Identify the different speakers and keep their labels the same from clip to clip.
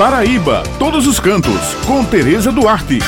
Speaker 1: Paraíba, todos os cantos, com Tereza Duarte.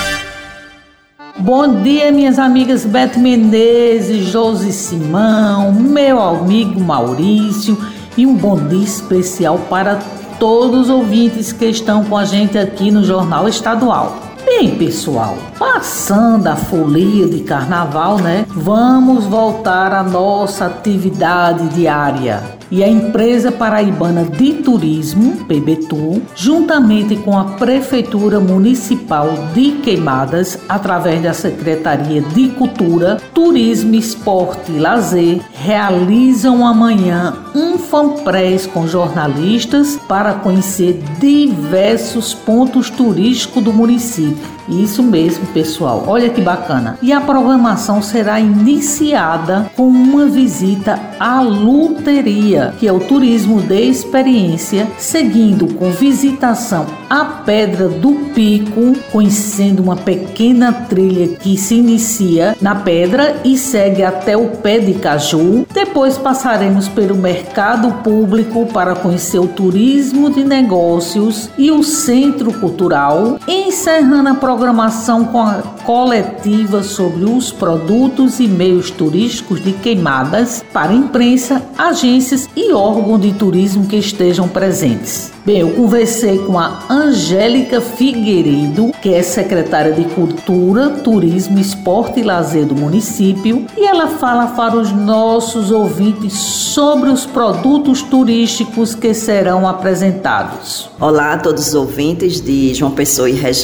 Speaker 2: Bom dia, minhas amigas Beto Menezes, Josi Simão, meu amigo Maurício e um bom dia especial para todos os ouvintes que estão com a gente aqui no Jornal Estadual. Bem, pessoal, passando a folia de carnaval, né? Vamos voltar à nossa atividade diária e a Empresa Paraibana de Turismo, PBTU, juntamente com a Prefeitura Municipal de Queimadas, através da Secretaria de Cultura, Turismo, Esporte e Lazer, realizam amanhã um fanpress com jornalistas para conhecer diversos pontos turísticos do município. Isso mesmo, pessoal. Olha que bacana. E a programação será iniciada com uma visita à luteria, que é o turismo de experiência, seguindo com visitação à Pedra do Pico, conhecendo uma pequena trilha que se inicia na pedra e segue até o pé de caju. Depois passaremos pelo mercado público para conhecer o turismo de negócios e o centro cultural, encerrando a programação com a coletiva sobre os produtos e meios turísticos de queimadas para imprensa, agências e órgãos de turismo que estejam presentes. Bem, eu conversei com a Angélica Figueiredo, que é secretária de Cultura, Turismo, Esporte e Lazer do município, e ela fala para os nossos ouvintes sobre os produtos turísticos que serão apresentados.
Speaker 3: Olá a todos os ouvintes de João Pessoa e região.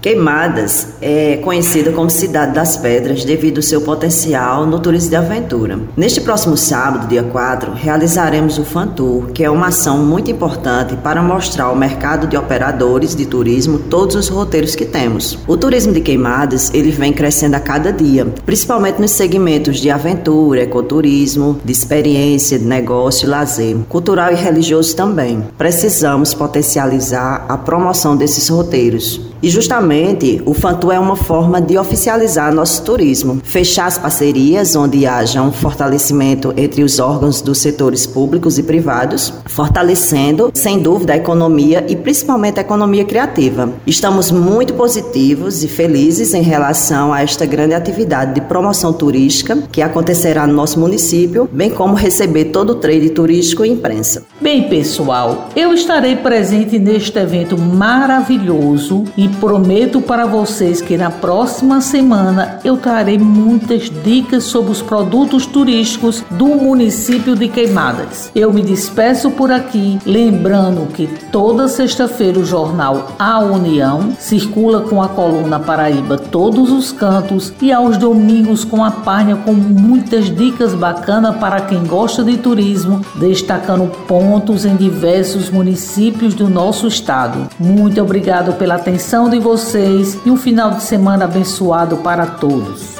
Speaker 3: Queimadas é conhecida como Cidade das Pedras devido ao seu potencial no turismo de aventura. Neste próximo sábado, dia 4, realizaremos o Fan Tour, que é uma ação muito importante para mostrar ao mercado de operadores de turismo todos os roteiros que temos. O turismo de queimadas, ele vem crescendo a cada dia, principalmente nos segmentos de aventura, ecoturismo, de experiência, de negócio, lazer, cultural e religioso também. Precisamos potencializar a promoção desses roteiros. E justamente o Fantu é uma forma de oficializar nosso turismo, fechar as parcerias onde haja um fortalecimento entre os órgãos dos setores públicos e privados, fortalecendo, sem dúvida, da economia e principalmente a economia criativa. Estamos muito positivos e felizes em relação a esta grande atividade de promoção turística que acontecerá no nosso município, bem como receber todo o trade turístico e imprensa.
Speaker 2: Bem, pessoal, eu estarei presente neste evento maravilhoso e prometo para vocês que na próxima semana eu trarei muitas dicas sobre os produtos turísticos do município de Queimadas. Eu me despeço por aqui, lembrando que toda sexta-feira o jornal A União circula com a coluna Paraíba Todos os Cantos e aos domingos com a página com muitas dicas bacanas para quem gosta de turismo, destacando pontos em diversos municípios do nosso estado. Muito obrigado pela de vocês e um final de semana abençoado para todos.